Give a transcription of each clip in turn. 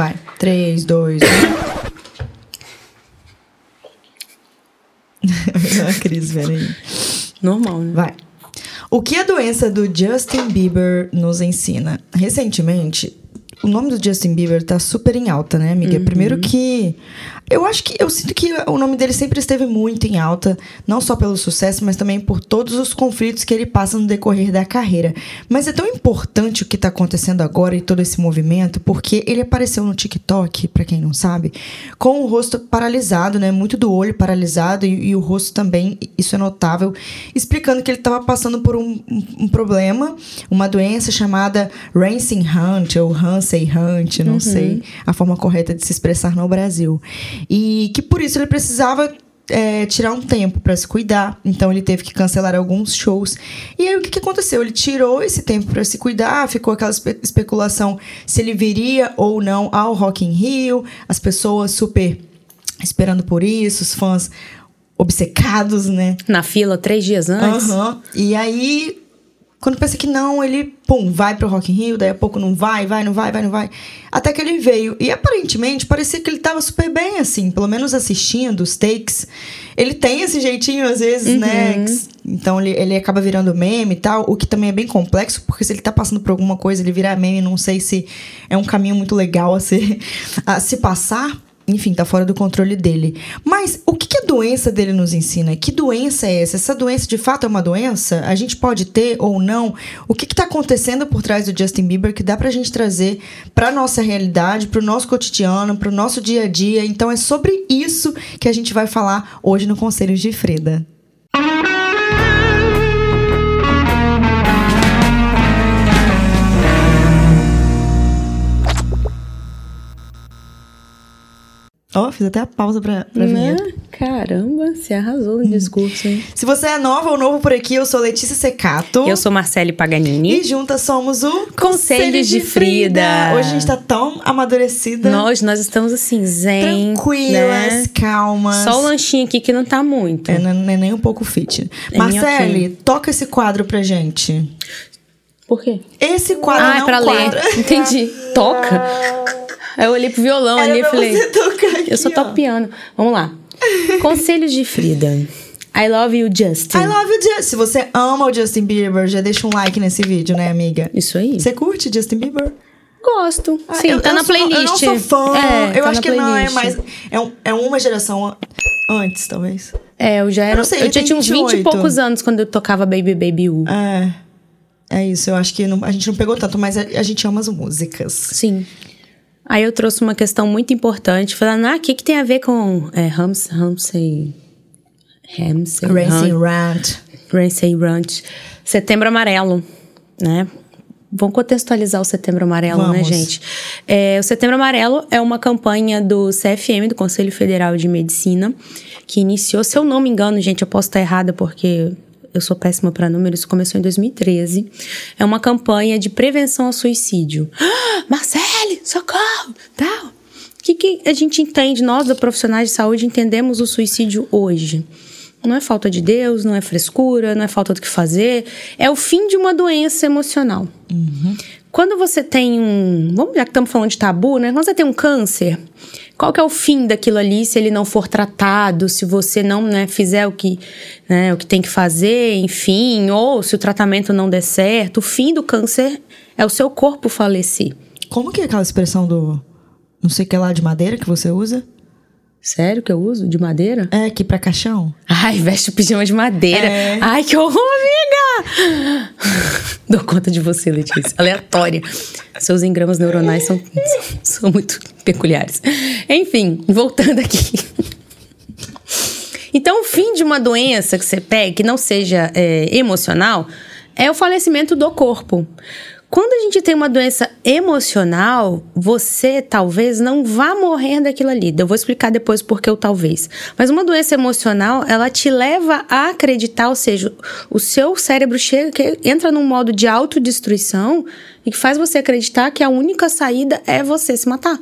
Vai. 3, 2, 1. a Cris, peraí. Normal, né? Vai. O que a doença do Justin Bieber nos ensina? Recentemente, o nome do Justin Bieber tá super em alta, né, amiga? Uhum. Primeiro que. Eu acho que. Eu sinto que o nome dele sempre esteve muito em alta, não só pelo sucesso, mas também por todos os conflitos que ele passa no decorrer da carreira. Mas é tão importante o que tá acontecendo agora e todo esse movimento, porque ele apareceu no TikTok, pra quem não sabe, com o rosto paralisado, né? Muito do olho paralisado e, e o rosto também, isso é notável, explicando que ele tava passando por um, um- um problema, uma doença chamada Rancing Hunt, ou Hansen Hunt, não sei a forma correta de se expressar no Brasil. E que por isso ele precisava é, tirar um tempo para se cuidar. Então ele teve que cancelar alguns shows. E aí o que, que aconteceu? Ele tirou esse tempo para se cuidar, ficou aquela espe- especulação se ele viria ou não ao Rock in Rio, as pessoas super esperando por isso, os fãs obcecados, né? Na fila, três dias antes. Aham. E aí, quando pensa que não, ele, pum, vai pro Rock in Rio, daí a pouco não vai, vai, não vai, vai, não vai. Até que ele veio. E aparentemente, parecia que ele tava super bem, assim, pelo menos assistindo os takes. Ele tem esse jeitinho, às vezes, né? Então ele, ele acaba virando meme e tal, o que também é bem complexo, porque se ele tá passando por alguma coisa, ele virar meme, não sei se é um caminho muito legal a se, a se passar. Enfim, tá fora do controle dele. Mas o que, que a doença dele nos ensina? Que doença é essa? Essa doença de fato é uma doença? A gente pode ter ou não? O que, que tá acontecendo por trás do Justin Bieber que dá pra gente trazer pra nossa realidade, pro nosso cotidiano, pro nosso dia a dia? Então é sobre isso que a gente vai falar hoje no Conselhos de Freda. Ó, fiz até a pausa pra, pra Né? vinheta. Caramba, você arrasou no discurso, hein? Se você é nova ou novo por aqui, eu sou Letícia Secato. Eu sou Marcele E Paganini. juntas somos o Conselhos de Frida. Hoje a gente tá tão amadurecida. Nós, nós estamos assim, zen. tranquilas, né? calmas. Só o lanchinho aqui que não tá muito. É, não não é nem um pouco fit. É Marcele, toca esse quadro pra gente. Por quê? Esse quadro Ah, não é pra quadro. ler. Entendi. Toca. Aí eu olhei pro violão Era ali e falei. aqui, eu só ó. toco piano. Vamos lá. Conselhos de Frida. I love you, Justin. I love you, Justin. Se você ama o Justin Bieber, já deixa um like nesse vídeo, né, amiga? Isso aí. Você curte Justin Bieber? Gosto. Ah, Sim, eu- tá eu na sou- playlist. eu não sou fã. É, eu tá acho que não é playlist. mais. É, um- é uma geração an- antes, talvez. É, eu já era. não sei, eu já tinha uns 20 e 28. poucos anos quando eu tocava Baby Baby U. É. É isso, eu acho que não- a gente não pegou tanto, mas a, a gente ama as músicas. Sim. Aí eu trouxe uma questão muito importante, falando, ah, o que, que tem a ver com é, Hams, Ramsey... Ramsey... Racing Ram- Rant. Ramsey Ranch. Setembro Amarelo, né? Vamos contextualizar o Setembro Amarelo, né, Vamos. gente? É, o Setembro Amarelo é uma campanha do CFM, do Conselho Federal de Medicina, que iniciou, se eu não me engano, gente, eu posso estar errada porque eu sou péssima para números, começou em 2013. É uma campanha de prevenção ao suicídio. Ah, Marcele, socorro! Tal. O que, que a gente entende, nós, da profissionais de saúde, entendemos o suicídio hoje? Não é falta de Deus, não é frescura, não é falta do que fazer. É o fim de uma doença emocional. Quando você tem um. Vamos, já que estamos falando de tabu, né? Quando você tem um câncer, qual que é o fim daquilo ali se ele não for tratado, se você não né, fizer o que, né, o que tem que fazer, enfim, ou se o tratamento não der certo? O fim do câncer é o seu corpo falecer. Como que é aquela expressão do não sei o que lá de madeira que você usa? Sério que eu uso? De madeira? É, aqui pra caixão? Ai, veste o pijama de madeira. É. Ai, que horror, amiga! Dou conta de você, Letícia. Aleatória. Seus engramas neuronais são, são muito peculiares. Enfim, voltando aqui. Então, o fim de uma doença que você pega, que não seja é, emocional, é o falecimento do corpo. Quando a gente tem uma doença emocional, você talvez não vá morrer daquilo ali. Eu vou explicar depois por que o talvez. Mas uma doença emocional, ela te leva a acreditar, ou seja, o seu cérebro chega, entra num modo de autodestruição e que faz você acreditar que a única saída é você se matar.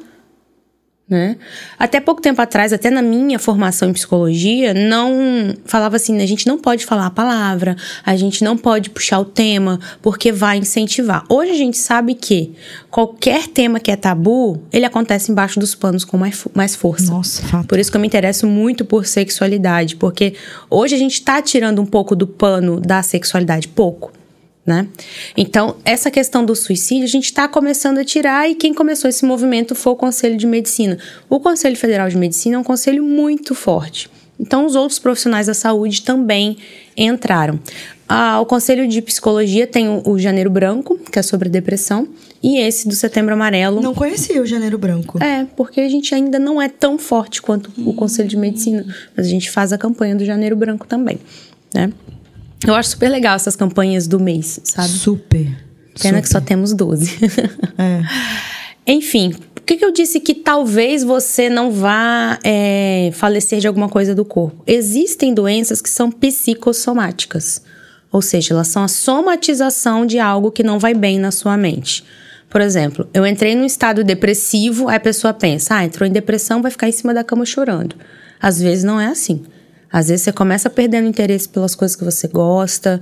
Né? Até pouco tempo atrás, até na minha formação em psicologia, não falava assim, a gente não pode falar a palavra, a gente não pode puxar o tema, porque vai incentivar. Hoje a gente sabe que qualquer tema que é tabu, ele acontece embaixo dos panos com mais, mais força. Nossa, fato. Por isso que eu me interesso muito por sexualidade, porque hoje a gente está tirando um pouco do pano da sexualidade, pouco né? Então, essa questão do suicídio, a gente está começando a tirar e quem começou esse movimento foi o Conselho de Medicina. O Conselho Federal de Medicina é um conselho muito forte. Então, os outros profissionais da saúde também entraram. Ah, o Conselho de Psicologia tem o, o, Janeiro Branco, que é sobre depressão, e esse do Setembro Amarelo. Não conhecia o Janeiro Branco. É, porque a gente ainda não é tão forte quanto hum. o Conselho de Medicina, mas a gente faz a campanha do Janeiro Branco também, né? Eu acho super legal essas campanhas do mês, sabe? Super. Pena super. que só temos 12. É. Enfim, por que, que eu disse que talvez você não vá é, falecer de alguma coisa do corpo? Existem doenças que são psicossomáticas. Ou seja, elas são a somatização de algo que não vai bem na sua mente. Por exemplo, eu entrei num estado depressivo, aí a pessoa pensa, ah, entrou em depressão, vai ficar em cima da cama chorando. Às vezes não é assim. Às vezes você começa perdendo interesse pelas coisas que você gosta,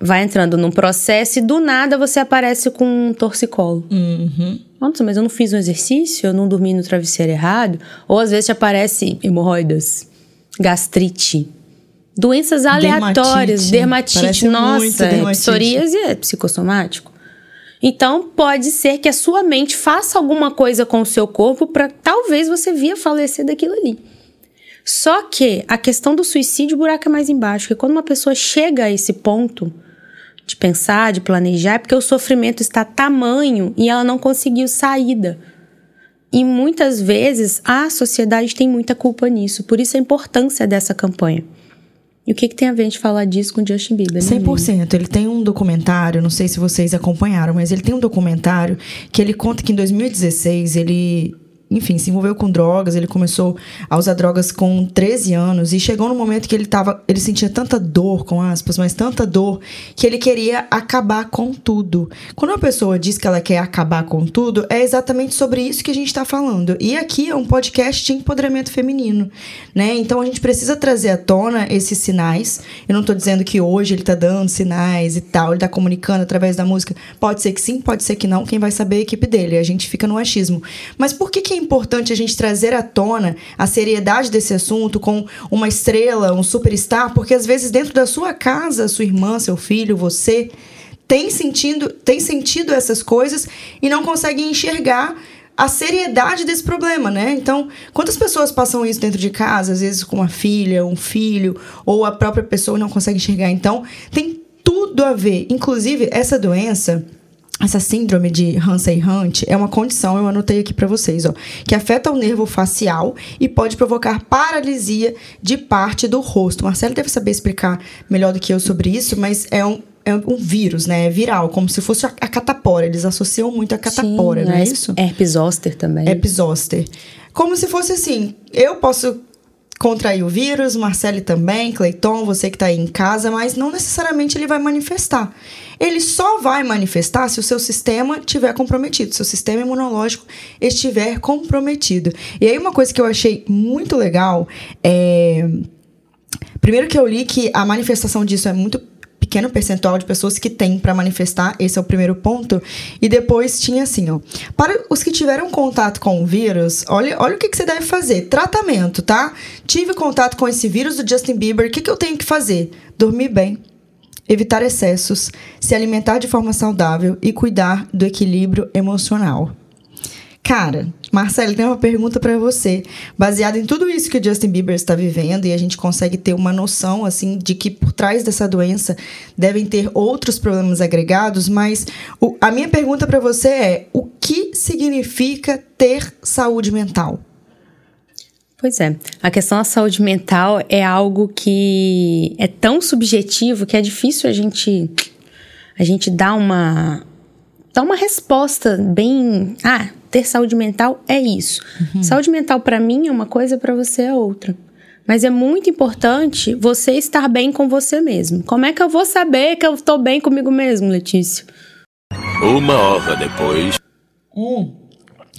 vai entrando num processo e do nada você aparece com um torcicolo. Uhum. Nossa, mas eu não fiz um exercício, eu não dormi no travesseiro errado. Ou às vezes te aparece hemorroidas, gastrite, doenças aleatórias, dermatite, dermatite nossa, dermatite. psoríase é psicossomático. Então, pode ser que a sua mente faça alguma coisa com o seu corpo para talvez você via falecer daquilo ali. Só que a questão do suicídio, o buraco é mais embaixo. Porque quando uma pessoa chega a esse ponto de pensar, de planejar, é porque o sofrimento está tamanho e ela não conseguiu saída. E muitas vezes a sociedade tem muita culpa nisso. Por isso a importância dessa campanha. E o que, que tem a ver a gente falar disso com Justin Bieber? Né, 100%. Ele tem um documentário, não sei se vocês acompanharam, mas ele tem um documentário que ele conta que em 2016 ele enfim, se envolveu com drogas, ele começou a usar drogas com 13 anos e chegou no momento que ele tava, ele sentia tanta dor, com aspas, mas tanta dor, que ele queria acabar com tudo. Quando uma pessoa diz que ela quer acabar com tudo, é exatamente sobre isso que a gente está falando. E aqui é um podcast de empoderamento feminino, né? Então a gente precisa trazer à tona esses sinais. Eu não estou dizendo que hoje ele está dando sinais e tal, ele está comunicando através da música. Pode ser que sim, pode ser que não, quem vai saber é a equipe dele. A gente fica no achismo. Mas por que que é importante a gente trazer à tona a seriedade desse assunto com uma estrela, um superstar, porque às vezes dentro da sua casa, sua irmã, seu filho, você tem sentido, tem sentido essas coisas e não consegue enxergar a seriedade desse problema, né? Então, quantas pessoas passam isso dentro de casa, às vezes com uma filha, um filho, ou a própria pessoa não consegue enxergar? Então, tem tudo a ver. Inclusive, essa doença essa síndrome de Hansen-Hunt é uma condição, eu anotei aqui para vocês, ó, que afeta o nervo facial e pode provocar paralisia de parte do rosto. Marcelo deve saber explicar melhor do que eu sobre isso, mas é um, é um vírus, né? É viral, como se fosse a, catapora. Eles associam muito a catapora, Sim, não é, é isso? Herpes zoster também. Herpes zoster. Como se fosse assim, eu posso contrair o vírus, Marcele também, Cleiton, você que está aí em casa, mas não necessariamente ele vai manifestar. Ele só vai manifestar se o seu sistema estiver comprometido, se o sistema imunológico estiver comprometido. E aí, uma coisa que eu achei muito legal é. Primeiro que eu li que a manifestação disso é muito pequeno percentual de pessoas que tem para manifestar, esse é o primeiro ponto. E depois tinha assim, ó. Para os que tiveram contato com o vírus, olha, olha o que, que você deve fazer. Tratamento, tá? Tive contato com esse vírus do Justin Bieber, o que, que eu tenho que fazer? Dormir bem, evitar excessos, se alimentar de forma saudável e cuidar do equilíbrio emocional. Cara, Marcelo, tem uma pergunta para você. Baseado em tudo isso que o Justin Bieber está vivendo e a gente consegue ter uma noção assim de que por trás dessa doença devem ter outros problemas agregados, mas o, a minha pergunta para você é: o que significa ter saúde mental? Pois é, a questão da saúde mental é algo que é tão subjetivo que é difícil a gente a gente dar uma dar uma resposta bem, ah, ter saúde mental é isso. Uhum. Saúde mental para mim é uma coisa, para você é outra. Mas é muito importante você estar bem com você mesmo. Como é que eu vou saber que eu estou bem comigo mesmo, Letícia? Uma hora depois. Hum.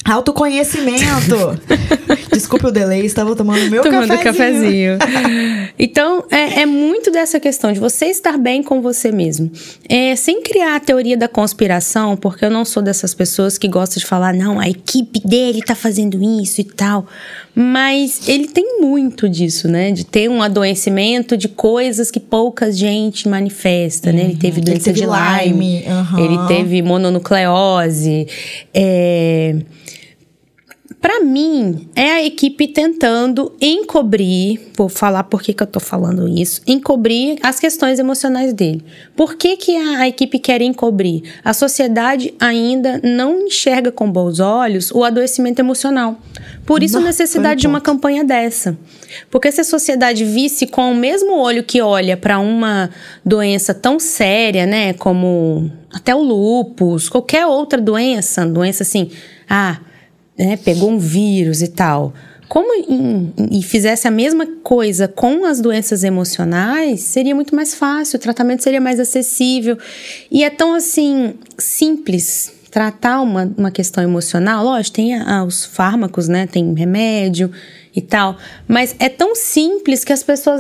Autoconhecimento. Desculpe o delay, estava tomando meu Tomando cafezinho. cafezinho. então, é, é muito dessa questão de você estar bem com você mesmo. É, sem criar a teoria da conspiração, porque eu não sou dessas pessoas que gostam de falar, não, a equipe dele tá fazendo isso e tal. Mas ele tem muito disso, né? De ter um adoecimento de coisas que pouca gente manifesta, né? Ele teve doença Uhum. teve de Lyme, Lyme, aham. ele teve mononucleose. É... Para mim, é a equipe tentando encobrir, vou falar por que, que eu tô falando isso, encobrir as questões emocionais dele. Por que, que a, a equipe quer encobrir? A sociedade ainda não enxerga com bons olhos o adoecimento emocional. Por isso a necessidade de uma campanha dessa. Porque se a sociedade visse com o mesmo olho que olha para uma doença tão séria, né, como até o lúpus, qualquer outra doença, doença assim, ah, né, pegou um vírus e tal. Como em- e fizesse a mesma coisa com as doenças emocionais, seria muito mais fácil, o tratamento seria mais acessível. E é tão assim simples tratar uma, uma questão emocional. Lógico, tem os fármacos, né? Tem remédio e tal. Mas é tão simples que as pessoas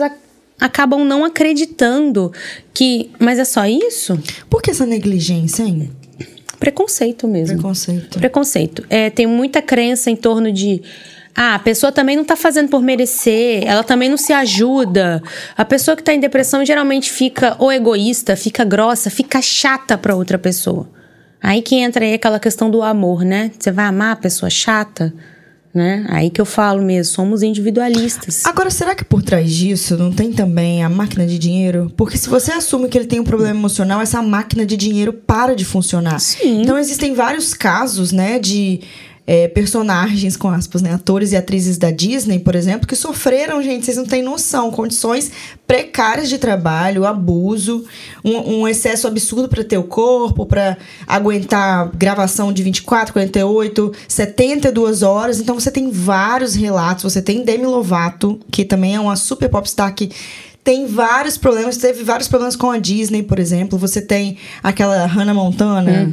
acabam não acreditando que. Mas é só isso? Por que essa negligência, hein? Preconceito mesmo. Preconceito. Preconceito. É, tem muita crença em torno de. Ah, a pessoa também não tá fazendo por merecer, ela também não se ajuda. A pessoa que tá em depressão geralmente fica ou egoísta, fica grossa, fica chata pra outra pessoa. Aí que entra aí aquela questão do amor, né? Você vai amar a pessoa chata, né? Aí que eu falo mesmo, somos individualistas. Agora, será que por trás disso não tem também a máquina de dinheiro? Porque se você assume que ele tem um problema emocional, essa máquina de dinheiro para de funcionar. Sim. Então, existem vários casos, né, de é, personagens, com aspas, né, atores e atrizes da Disney, por exemplo, que sofreram, gente, vocês não têm noção, condições precárias de trabalho, abuso, um, um excesso absurdo para ter o corpo, para aguentar gravação de 24, 48, 72 horas. Então você tem vários relatos. Você tem Demi Lovato, que também é uma super popstar que tem vários problemas, teve vários problemas com a Disney, por exemplo. Você tem aquela Hannah Montana.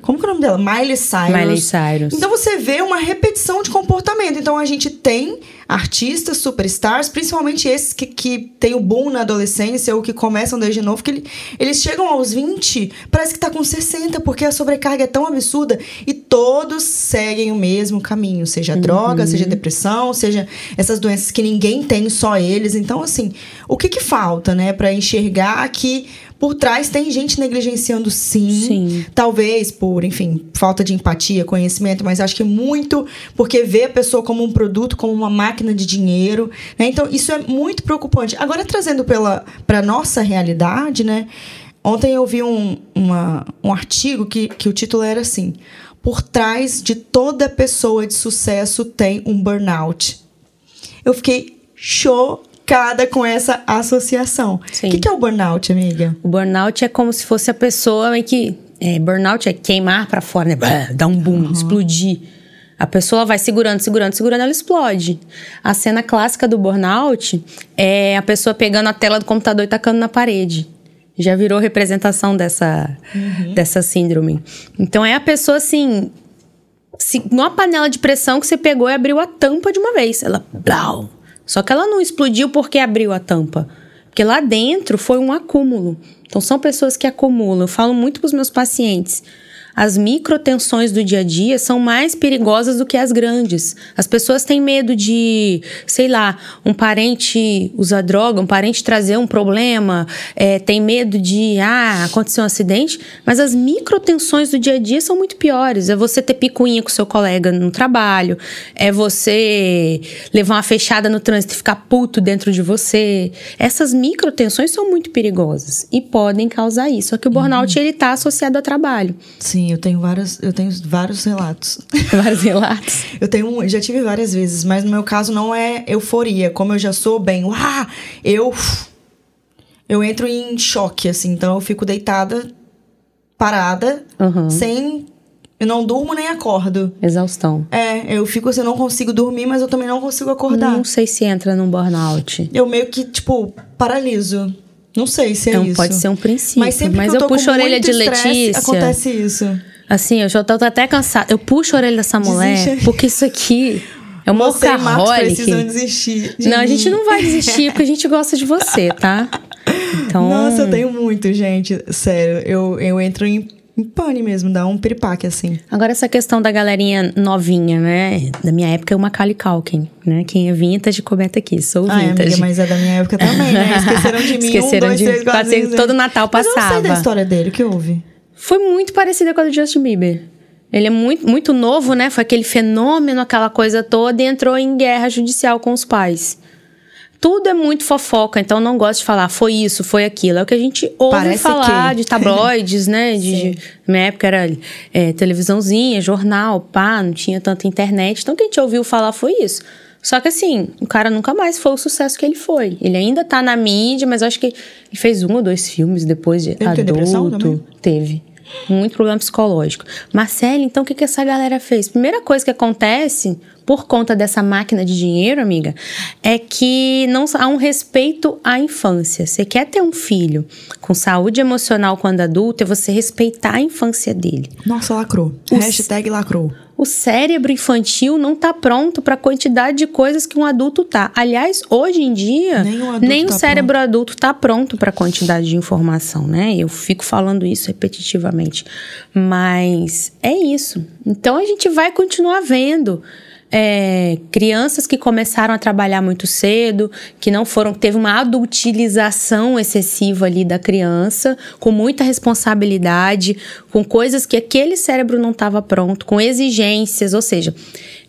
Como que é o nome dela? Miley Cyrus. Miley Cyrus. Então você vê uma repetição de comportamento. Então a gente tem artistas, superstars, principalmente esses que, que têm o boom na adolescência ou que começam desde novo, que ele- eles chegam aos 20, parece que tá com 60, porque a sobrecarga é tão absurda e todos seguem o mesmo caminho, seja droga, seja depressão, seja essas doenças que ninguém tem, só eles. Então, assim, o que que falta, né, para enxergar que por trás tem gente negligenciando sim, Sim. Talvez por, enfim, falta de empatia, conhecimento, mas acho que muito porque vê a pessoa como um produto, como uma máquina de dinheiro, né? Então, isso é muito preocupante. Agora, trazendo para nossa realidade, né? Ontem eu vi um, uma- um artigo que, que o título era assim: Por trás de toda pessoa de sucesso tem um burnout. Eu fiquei chocada com essa associação. Sim. O que, que é o burnout, amiga? O burnout é como se fosse a pessoa em que. É, burnout é queimar pra fora, né? Dar um boom, explodir. A pessoa vai segurando, segurando, segurando, ela explode. A cena clássica do burnout é a pessoa pegando a tela do computador e tacando na parede. Já virou representação dessa, dessa síndrome. Então é a pessoa assim. Se, numa panela de pressão que você pegou e abriu a tampa de uma vez. Ela. Blau. Só que ela não explodiu porque abriu a tampa. Porque lá dentro foi um acúmulo. Então são pessoas que acumulam. Eu falo muito para os meus pacientes. As microtensões do dia a dia são mais perigosas do que as grandes. As pessoas têm medo de, sei lá, um parente usar droga, um parente trazer um problema, é, tem medo de, ah, aconteceu um acidente. Mas as microtensões do dia a dia são muito piores. É você ter picuinha com seu colega no trabalho, é você levar uma fechada no trânsito e ficar puto dentro de você. Essas microtensões são muito perigosas e podem causar isso. Só que o burnout ele está associado ao trabalho. Sim, eu tenho várias, eu tenho vários relatos. Vários relatos. Eu tenho, um- já tive várias vezes, mas no meu caso não é euforia. Como eu já sou bem, uá, eu eu entro em choque assim, então eu fico deitada, parada, Uhum. sem eu não durmo nem acordo. Exaustão. É, eu fico assim, eu não consigo dormir, mas eu também não consigo acordar. Não sei se entra num burnout. Eu meio que, tipo, paraliso. Não sei se é Então, isso. pode ser um princípio. Mas sempre Mas que eu, eu tô puxo a orelha de Letícia. acontece isso. Assim, eu já tô até cansada. Eu puxo a orelha dessa mulher, Desiste. porque isso aqui é uma Você workaholic. precisam desistir. de Não, a mim. gente não vai desistir, porque a gente gosta de você, tá? Então, Nossa, eu tenho muito, gente. Sério, eu, eu entro em pane mesmo, dá um piripaque, assim. Agora, essa questão da galerinha novinha, né? Da minha época é uma Macaulay Culkin, né? Quem é vintage, comenta aqui. Sou Ai, vintage. amiga, mas é da minha época também, né? Esqueceram de mim. Esqueceram um, dois, de- três, quatro, cinco, todo. Natal Mas eu não sei da passava. história dele, o que houve? Foi muito parecida com a do Justin Bieber. Ele é muito, muito novo, né? Foi aquele fenômeno, aquela coisa toda, e entrou em guerra judicial com os pais. Tudo é muito fofoca, então não gosto de falar foi isso, foi aquilo. É o que a gente ouve Parece falar que. de tabloides, né? De, Sim. na minha época era é, televisãozinha, jornal, pá, não tinha tanta internet. Então o que a gente ouviu falar foi isso. Só que assim, o cara nunca mais foi o sucesso que ele foi. Ele ainda tá na mídia, mas acho que ele fez um ou dois filmes depois de tem adulto. Teve. Muito problema psicológico. Marcele, então o que, que essa galera fez? Primeira coisa que acontece, por conta dessa máquina de dinheiro, amiga, é que não há um respeito à infância. Você quer ter um filho com saúde emocional quando adulto, é você respeitar a infância dele. Nossa, lacrou. Hashtag lacrou. O cérebro infantil não tá pronto para a quantidade de coisas que um adulto tá. Aliás, hoje em dia, Nem o o tá cérebro adulto tá pronto para a quantidade de informação, né? Eu fico falando isso repetitivamente. Mas é isso. Então a gente vai continuar vendo. É, crianças que começaram a trabalhar muito cedo, que não foram, teve uma adultilização excessiva ali da criança, com muita responsabilidade, com coisas que aquele cérebro não estava pronto, com exigências, ou seja,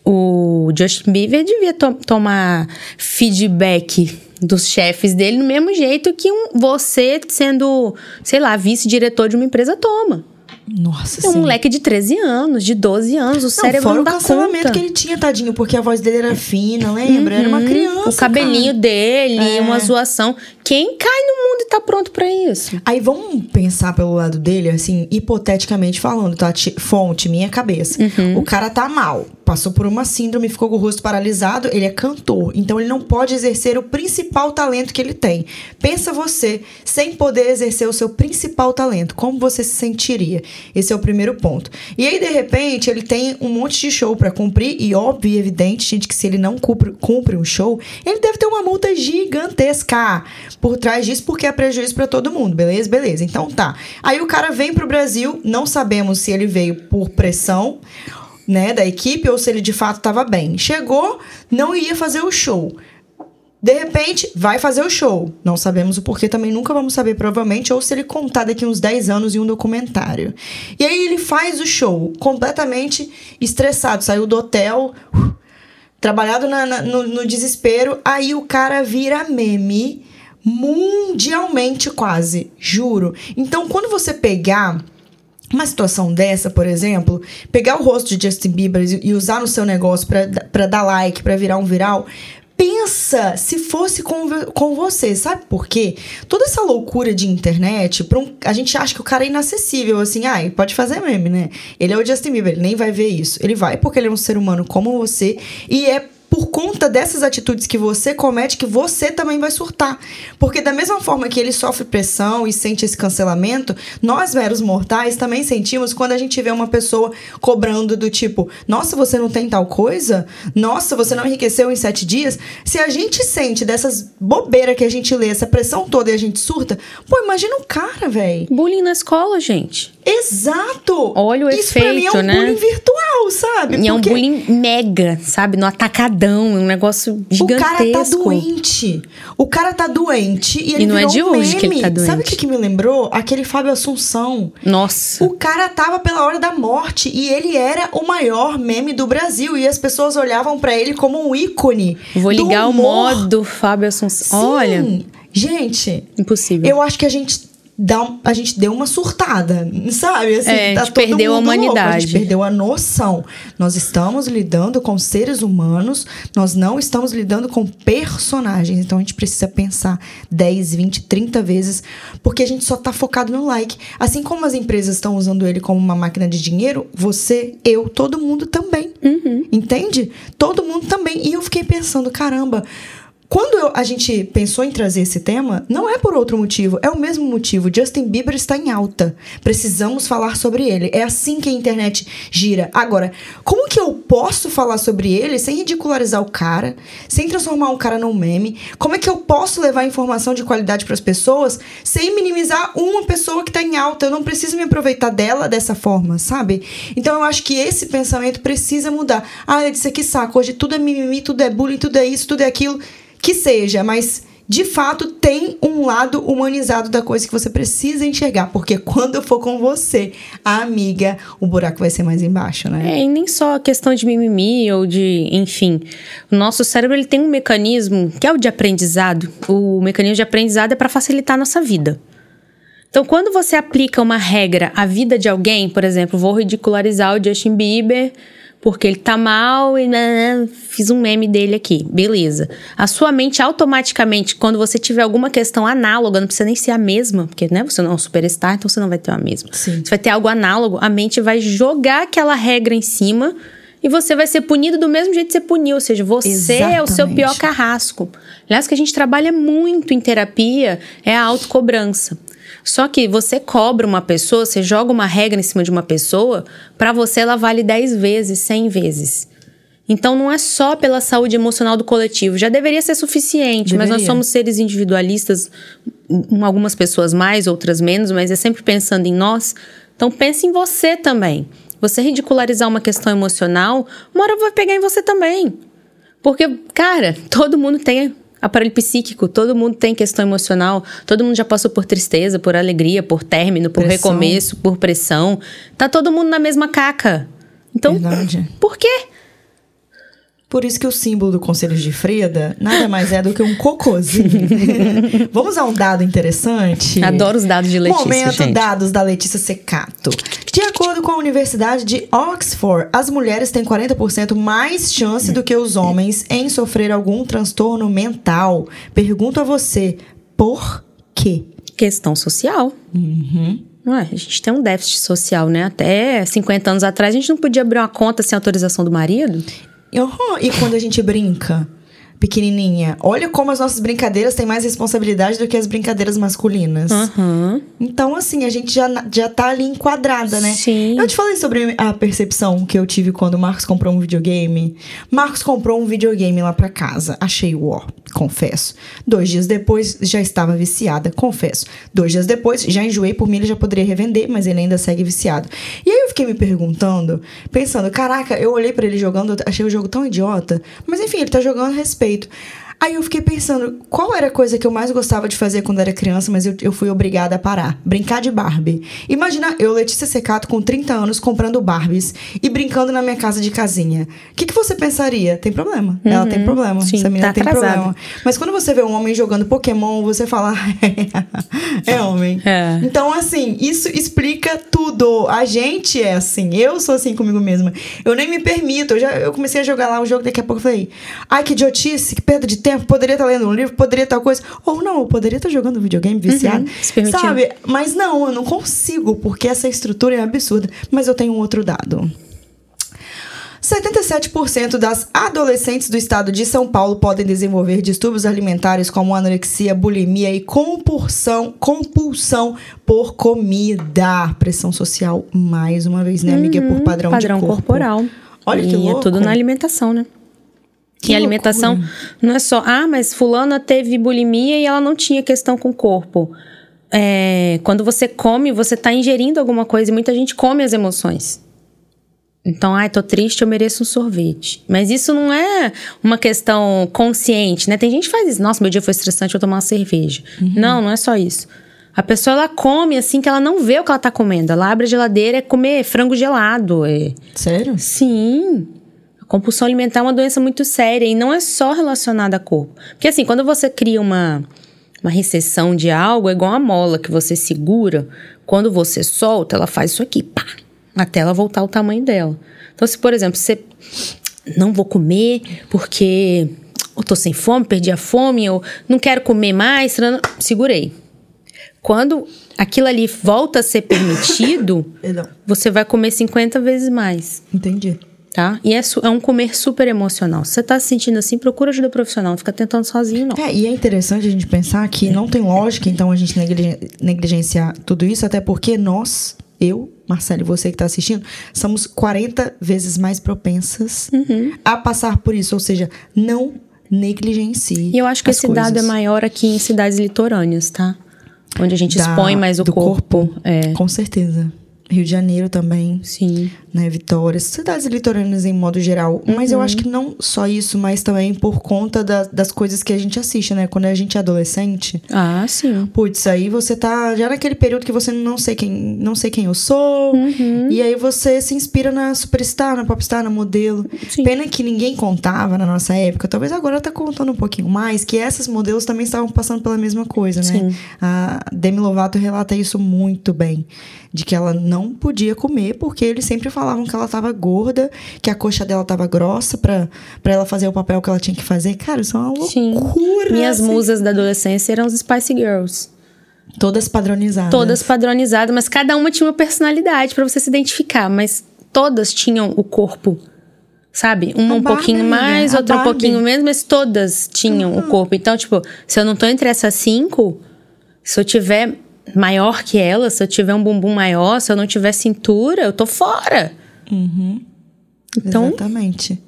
o Justin Bieber devia to- tomar feedback dos chefes dele do mesmo jeito que um, você sendo, sei lá, vice-diretor de uma empresa toma. Nossa, É um moleque de 13 anos, de 12 anos, o Não, cérebro fora não o dá cancelamento conta. que ele tinha, tadinho, porque a voz dele era fina, lembra? Era uma criança. o cabelinho cara. dele, É. uma zoação. Quem cai no mundo tá pronto pra isso? Aí vamos pensar pelo lado dele, assim, hipoteticamente falando, tá? Fonte, minha cabeça. Uhum. O cara tá mal, passou por uma síndrome, ficou com o rosto paralisado, ele é cantor. Então ele não pode exercer o principal talento que ele tem. Pensa você, sem poder exercer o seu principal talento, como você se sentiria? Esse é o primeiro ponto. E aí, de repente, ele tem um monte de show pra cumprir, e óbvio e evidente, gente, que se ele não cumpre, cumpre um show, ele deve ter uma multa gigantesca por trás disso, porque é prejuízo pra todo mundo, beleza? Beleza. Então tá. Aí o cara vem pro Brasil, não sabemos se ele veio por pressão, né, da equipe ou se ele de fato estava bem. Chegou, não ia fazer o show. De repente, vai fazer o show. Não sabemos o porquê, também nunca vamos saber, provavelmente, ou se ele contar daqui uns 10 anos em um documentário. E aí ele faz o show completamente estressado, saiu do hotel, trabalhado na- na- no, no desespero. Aí o cara vira meme mundialmente quase, juro. Então, quando você pegar uma situação dessa, por exemplo, pegar o rosto de Justin Bieber e usar no seu negócio pra dar like, pra virar um viral, pensa se fosse com, com você, sabe por quê? Toda essa loucura de internet, um- a gente acha que o cara é inacessível, assim, ai, pode fazer meme, né? Ele é o Justin Bieber, ele nem vai ver isso. Ele vai porque ele é um ser humano como você e é por conta dessas atitudes que você comete que você também vai surtar. Porque da mesma forma que ele sofre pressão e sente esse cancelamento, nós meros mortais também sentimos quando a gente vê uma pessoa cobrando do tipo, nossa, você não tem tal coisa? Nossa, você não enriqueceu em sete dias? Se a gente sente dessas bobeiras que a gente lê, essa pressão toda e a gente surta, pô, imagina o cara, velho. Bullying na escola, gente. Exato! Olha o Isso pra mim é efeito, um né? bullying virtual, sabe? E é um Porque- bullying mega, sabe? No atacadão, é um negócio O cara tá gigantesco. doente. O cara tá doente e ele E não é de um hoje que ele meme. tá doente. Sabe o que, que me lembrou? Aquele Fábio Assunção. Nossa. O cara tava pela hora da morte e ele era o maior meme do Brasil e as pessoas olhavam pra ele como um ícone. Vou ligar o modo Fábio Assunção. Sim. Olha, gente, impossível. eu acho que a gente dá a gente deu uma surtada, sabe? Assim, É, a tá gente todo perdeu a mundo louco, A humanidade. gente perdeu a noção. Nós estamos lidando com seres humanos, nós não estamos lidando com personagens. Então a gente precisa pensar 10, 20, 30 vezes, porque a gente só tá focado no like. Assim como as empresas estão usando ele como uma máquina de dinheiro, você, eu, todo mundo também. Uhum. Entende? Todo mundo também. E eu fiquei pensando, caramba, Quando eu- a gente pensou em trazer esse tema, não é por outro motivo, é o mesmo motivo. Justin Bieber está em alta. Precisamos falar sobre ele. É assim que a internet gira. Agora, como que eu posso falar sobre ele sem ridicularizar o cara, sem transformar um cara num meme? Como é que eu posso levar informação de qualidade para as pessoas sem minimizar uma pessoa que está em alta? Eu não preciso me aproveitar dela dessa forma, sabe? Então eu acho que esse pensamento precisa mudar. Ah, eu disse que saco. Hoje tudo é mimimi, tudo é bullying, tudo é isso, tudo é aquilo. Que seja, mas de fato tem um lado humanizado da coisa que você precisa enxergar. Porque quando eu for com você, a amiga, o buraco vai ser mais embaixo, né? É, e nem só a questão de mimimi ou de, enfim. O nosso cérebro ele tem um mecanismo que é o de aprendizado. O mecanismo de aprendizado é para facilitar a nossa vida. Então, quando você aplica uma regra à vida de alguém, por exemplo, vou ridicularizar o Justin Bieber porque ele tá mal e né, fiz um meme dele aqui. Beleza. A sua mente automaticamente, quando você tiver alguma questão análoga, não precisa nem ser a mesma, porque né, você não é um superstar, então você não vai ter a mesma. Sim. Você vai ter algo análogo, a mente vai jogar aquela regra em cima e você vai ser punido do mesmo jeito que você puniu. Ou seja, você é o seu Exatamente. pior carrasco. Aliás, o que a gente trabalha muito em terapia é a autocobrança. Só que você cobra uma pessoa, você joga uma regra em cima de uma pessoa, pra você ela vale 10 vezes, 100 vezes. Então não é só pela saúde emocional do coletivo, já deveria ser suficiente, mas nós Deveria. somos seres individualistas, um- algumas pessoas mais, outras menos, mas é sempre pensando em nós. Então pense em você também. Você ridicularizar uma questão emocional, uma hora vai pegar em você também. Porque, cara, todo mundo tem aparelho psíquico, todo mundo tem questão emocional, todo mundo já passou por tristeza, por alegria, por término, por Pressão. recomeço, por pressão. Tá todo mundo na mesma caca. Então, Verdade. por quê? Por isso que o símbolo do Conselho de Freda nada mais é do que um cocôzinho. Vamos a um dado interessante? Adoro os dados de Letícia, Momento gente. dados da Letícia Secato. De acordo com a Universidade de Oxford, as mulheres têm 40% mais chance do que os homens em sofrer algum transtorno mental. Pergunto a você, por quê? Questão social. Uhum. Não é? A gente tem um déficit social, né? Até 50 anos atrás, a gente não podia abrir uma conta sem autorização do marido. Uhum. E quando a gente brinca, pequenininha, olha como as nossas brincadeiras têm mais responsabilidade do que as brincadeiras masculinas. Aham. Então, assim, a gente já, já tá ali enquadrada, né? Sim. Eu te falei sobre a percepção que eu tive quando o Marcos comprou um videogame. Marcos comprou um videogame lá pra casa. Achei o ó, confesso. Dois dias depois, já estava viciada, confesso. Dois dias depois, já enjoei por mim, ele já poderia revender, mas ele ainda segue viciado. E aí eu fiquei me perguntando, pensando, caraca, eu olhei pra ele jogando, achei o jogo tão idiota. Mas enfim, ele tá jogando a respeito. state Aí eu fiquei pensando, qual era a coisa que eu mais gostava de fazer quando era criança, mas eu, eu fui obrigada a parar? Brincar de Barbie. Imagina eu, Letícia Secato, com 30 anos, comprando Barbies e brincando na minha casa de casinha. O que, que você pensaria? Tem problema. Ela tem problema. Uhum. Sim, Essa menina tá tem atrasada. problema. Mas quando você vê um homem jogando Pokémon, você fala, é homem. É. Então, assim, isso explica tudo. A gente é assim. Eu sou assim comigo mesma. Eu nem me permito. Eu, já, eu comecei a jogar lá o jogo, daqui a pouco eu falei, ai, que idiotice, que perda de tempo. Poderia estar lendo um livro, poderia tal coisa. Ou não, eu poderia estar jogando videogame viciado. Uhum, se permitindo. sabe? Mas não, eu não consigo, porque essa estrutura é absurda. Mas eu tenho um outro dado. 77% das adolescentes do estado de São Paulo podem desenvolver distúrbios alimentares como anorexia, bulimia e compulsão, compulsão por comida. Pressão social, mais uma vez, né, amiga? por padrão, Padrão corporal. Olha e que louco. é tudo na alimentação, né? Que e a alimentação loucura. não é só, ah, mas fulana teve bulimia e ela não tinha questão com o corpo. É, quando você come, você tá ingerindo alguma coisa e muita gente come as emoções. Então, ai, tô triste, eu mereço um sorvete. Mas isso não é uma questão consciente, né? Tem gente que faz isso. Nossa, meu dia foi estressante, eu vou tomar uma cerveja. Não, não é só isso. A pessoa, ela come assim que ela não vê o que ela tá comendo. Ela abre a geladeira, é comer frango gelado, é... Sério? Sim. Compulsão alimentar é uma doença muito séria e não é só relacionada a corpo. Porque assim, quando você cria uma, uma recessão de algo, é igual a mola que você segura. Quando você solta, ela faz isso aqui, pá, até ela voltar ao tamanho dela. Então, se, por exemplo, você não vou comer porque eu tô sem fome, perdi a fome, eu não quero comer mais, segurei. Quando aquilo ali volta a ser permitido, você vai comer 50 vezes mais. Entendi. Tá? E é, é um comer super emocional. Se você tá se sentindo assim, procura ajuda profissional. Não fica tentando sozinho, não. É, e é interessante a gente pensar que não tem lógica, então, a gente negligen- negligenciar tudo isso, até porque nós, eu, Marcelo e você que está assistindo, somos 40 vezes mais propensas Uhum. a passar por isso. Ou seja, não negligencie. E eu acho que esse dado é coisas. maior aqui em cidades litorâneas, tá? Onde a gente Da- expõe mais o do corpo. É, Com certeza. Rio de Janeiro também. sim. né, Vitória, cidades litorâneas em modo geral. Mas Uhum. eu acho que não só isso, mas também por conta da- das coisas que a gente assiste, né? Quando a gente é adolescente, Ah, sim. putz, aí você tá já naquele período que você não sei quem, não sei quem eu sou. Uhum. E aí você se inspira na superstar, na popstar, na modelo. Sim. Pena que ninguém contava na nossa época. Talvez agora tá contando um pouquinho mais que essas modelos também estavam passando pela mesma coisa, né? Sim. A Demi Lovato relata isso muito bem, de que ela não podia comer porque eles sempre falavam que ela tava gorda, que a coxa dela tava grossa pra, pra ela fazer o papel que ela tinha que fazer. Cara, isso é uma Sim. loucura. Minhas assim. musas da adolescência eram as Spice Girls. Todas padronizadas. Todas padronizadas, mas cada uma tinha uma personalidade pra você se identificar. Mas todas tinham o corpo, sabe? Uma A um Barbie, pouquinho mais, outra um Barbie. pouquinho menos, mas todas tinham o corpo. Então, tipo, se eu não tô entre essas cinco, se eu tiver maior que ela, se eu tiver um bumbum maior, se eu não tiver cintura, eu tô fora. Então, Exatamente.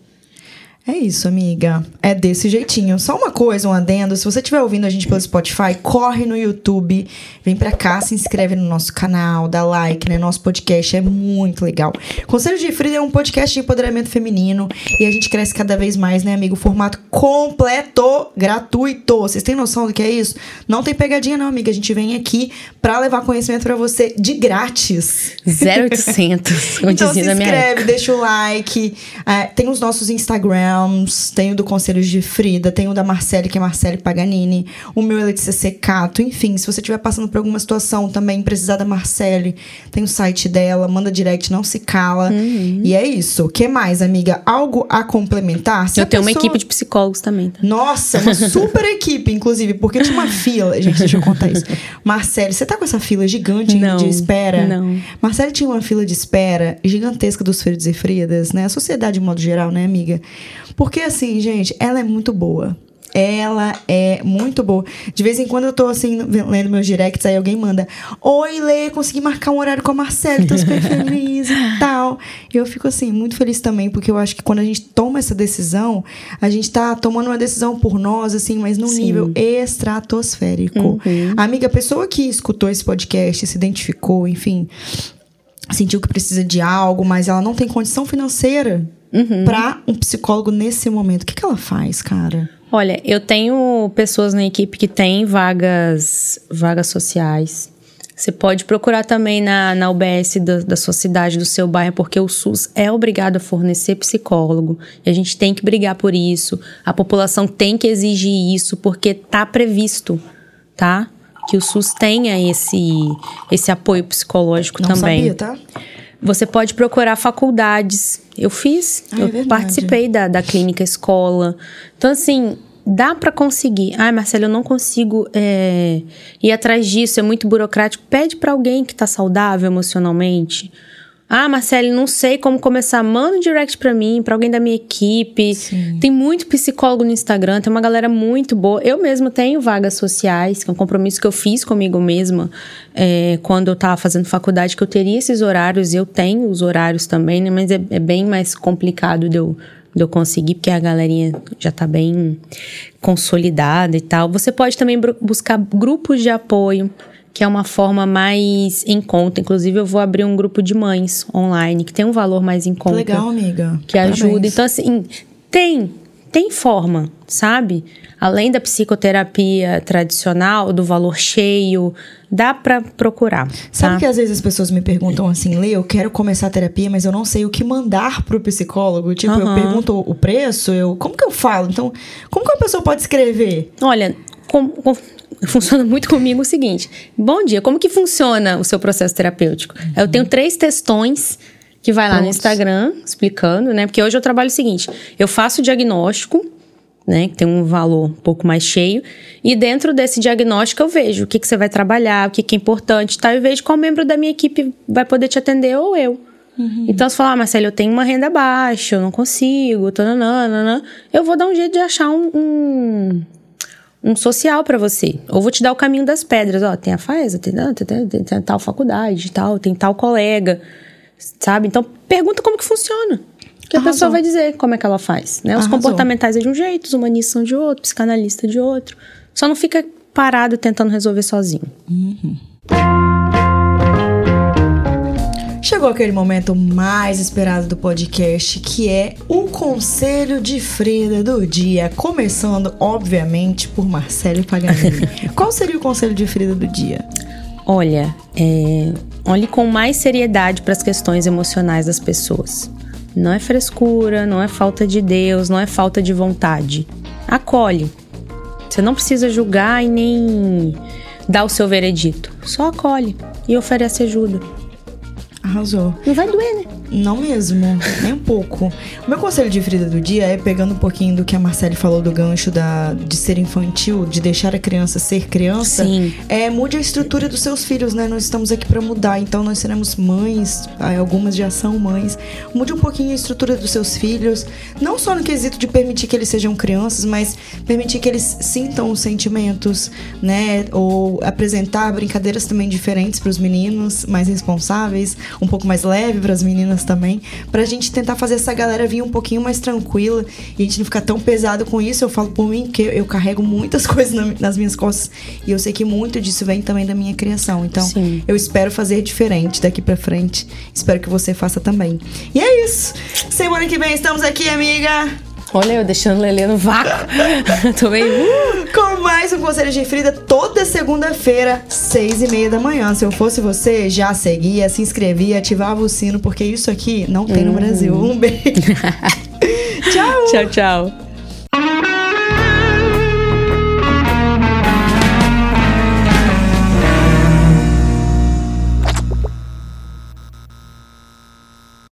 É isso, amiga. É desse jeitinho. Só uma coisa, um adendo. Se você estiver ouvindo a gente pelo Spotify, corre no YouTube, vem pra cá, se inscreve no nosso canal, dá like, né? Nosso podcast é muito legal. Conselho de Frida é um podcast de empoderamento feminino e a gente cresce cada vez mais, né, amigo? Formato completo, gratuito. Vocês têm noção do que é isso? Não tem pegadinha, não, amiga. A gente vem aqui pra levar conhecimento pra você de grátis. 0800, como Então se inscreve, deixa o like. É, tem os nossos Tem o do Conselhos de Frida, tem o da Marcele, que é Marcele Paganini, o meu é Letícia Secato. Enfim, se você estiver passando por alguma situação também, precisar da Marcele, tem o site dela, manda direct, não se cala. Uhum. E é isso. O que mais, amiga? Algo a complementar? Se Eu tenho uma pessoa- equipe de psicólogos também, tá? nossa, uma super equipe, inclusive, porque tinha uma fila. Gente, deixa eu contar isso. Marcele, você tá com essa fila gigante Não, de espera? não. Marcele tinha uma fila de espera gigantesca dos Fridos e Fridas, né? A sociedade, de modo geral, né, amiga? Porque, assim, gente, ela é muito boa. Ela é muito boa. De vez em quando eu tô assim, lendo meus directs, aí alguém manda: Oi, Lê, consegui marcar um horário com a Marcela, tô super feliz e tal. E eu fico assim, muito feliz também, porque eu acho que quando a gente toma essa decisão, a gente tá tomando uma decisão por nós, assim, mas num Sim. nível estratosférico. Amiga, a pessoa que escutou esse podcast, se identificou, enfim, sentiu que precisa de algo, mas ela não tem condição financeira pra um psicólogo nesse momento. O que, que ela faz, cara? Olha, eu tenho pessoas na equipe que têm vagas, vagas sociais. Você pode procurar também na, na UBS da, da sua cidade, do seu bairro, porque o SUS é obrigado a fornecer psicólogo. E a gente tem que brigar por isso. A população tem que exigir isso, porque tá previsto, tá? Que o SUS tenha esse, esse apoio psicológico Não também. sabia, tá? Você pode procurar faculdades. Eu fiz, Ah, é eu verdade. participei da, da clínica escola. Então, assim, dá pra conseguir. Ai, Marcelo, eu não consigo é, ir atrás disso, é muito burocrático. Pede pra alguém que tá saudável emocionalmente. Ah, Marcelo, não sei como começar. Manda um direct pra mim, pra alguém da minha equipe. Sim. Tem muito psicólogo no Instagram, tem uma galera muito boa. Eu mesma tenho vagas sociais, que é um compromisso que eu fiz comigo mesma é, quando eu tava fazendo faculdade, que eu teria esses horários, e eu tenho os horários também, né? Mas é, é bem mais complicado de eu, de eu conseguir, porque a galerinha já tá bem consolidada e tal. Você pode também buscar grupos de apoio que é uma forma mais em conta. Inclusive, eu vou abrir um grupo de mães online, que tem um valor mais em conta. Legal, amiga. Que ajuda. Parabéns. Então, assim, tem, tem forma, sabe? Além da psicoterapia tradicional, do valor cheio, dá pra procurar. Sabe tá? que às vezes as pessoas me perguntam assim, Lê, eu quero começar a terapia, mas eu não sei o que mandar pro psicólogo. Tipo, eu pergunto o preço, eu. Como que eu falo? Então, como que uma pessoa pode escrever? Olha, com- com- funciona muito comigo o seguinte. Bom dia, como que funciona o seu processo terapêutico? Eu tenho três textões que vai lá no. Instagram explicando, né? Porque hoje eu trabalho o seguinte: eu faço o diagnóstico, né? Que tem um valor um pouco mais cheio, e dentro desse diagnóstico eu vejo o que, que você vai trabalhar, o que, que é importante, tá? Eu vejo qual membro da minha equipe vai poder te atender ou eu. Uhum. Então, se falar, ah, Marcelo, eu tenho uma renda baixa, eu não consigo, tananana, eu vou dar um jeito de achar um, um, um social para você. Ou vou te dar o caminho das pedras. Ó, tem a FAESA, tem, tem, tem, tem tal faculdade, tal, tem tal colega, sabe? Então, pergunta como que funciona. Que a pessoa vai dizer como é que ela faz, né? Os Arrasou. comportamentais é de um jeito, os humanistas são de outro, psicanalista de outro. Só não fica parado tentando resolver sozinho. Uhum. Chegou aquele momento mais esperado do podcast, que é o conselho de Frida do dia, começando, obviamente, por Marcelo Paganini. Qual seria o conselho de Frida do dia? Olha, é, olhe com mais seriedade para as questões emocionais das pessoas. Não é frescura, não é falta de Deus, não é falta de vontade. Acolhe. Você não precisa julgar e nem dar o seu veredito. Só acolhe e oferece ajuda. Arrasou. Não vai doer? Não mesmo, nem um pouco. O meu conselho de Frida do dia é pegando um pouquinho do que a Marcele falou do gancho da, de ser infantil, de deixar a criança ser criança. Sim. É, mude a estrutura dos seus filhos, né? Nós estamos aqui para mudar, então nós seremos mães, algumas já são mães. Mude um pouquinho a estrutura dos seus filhos, não só no quesito de permitir que eles sejam crianças, mas permitir que eles sintam os sentimentos, né? Ou apresentar brincadeiras também diferentes para os meninos, mais responsáveis um pouco mais leve para as meninas também, pra gente tentar fazer essa galera vir um pouquinho mais tranquila e a gente não ficar tão pesado com isso. Eu falo por mim que eu carrego muitas coisas nas minhas costas e eu sei que muito disso vem também da minha criação. Então, Sim. eu espero fazer diferente daqui para frente. Espero que você faça também. E é isso. Semana que vem estamos aqui, amiga. Olha, eu deixando o Lelê no vácuo. Tô bem. Uh! Com mais um Conselho de Frida toda segunda-feira, seis e meia da manhã. Se eu fosse você, já seguia, se inscrevia, ativava o sino, porque isso aqui não tem no Brasil. Um beijo. tchau. Tchau, tchau.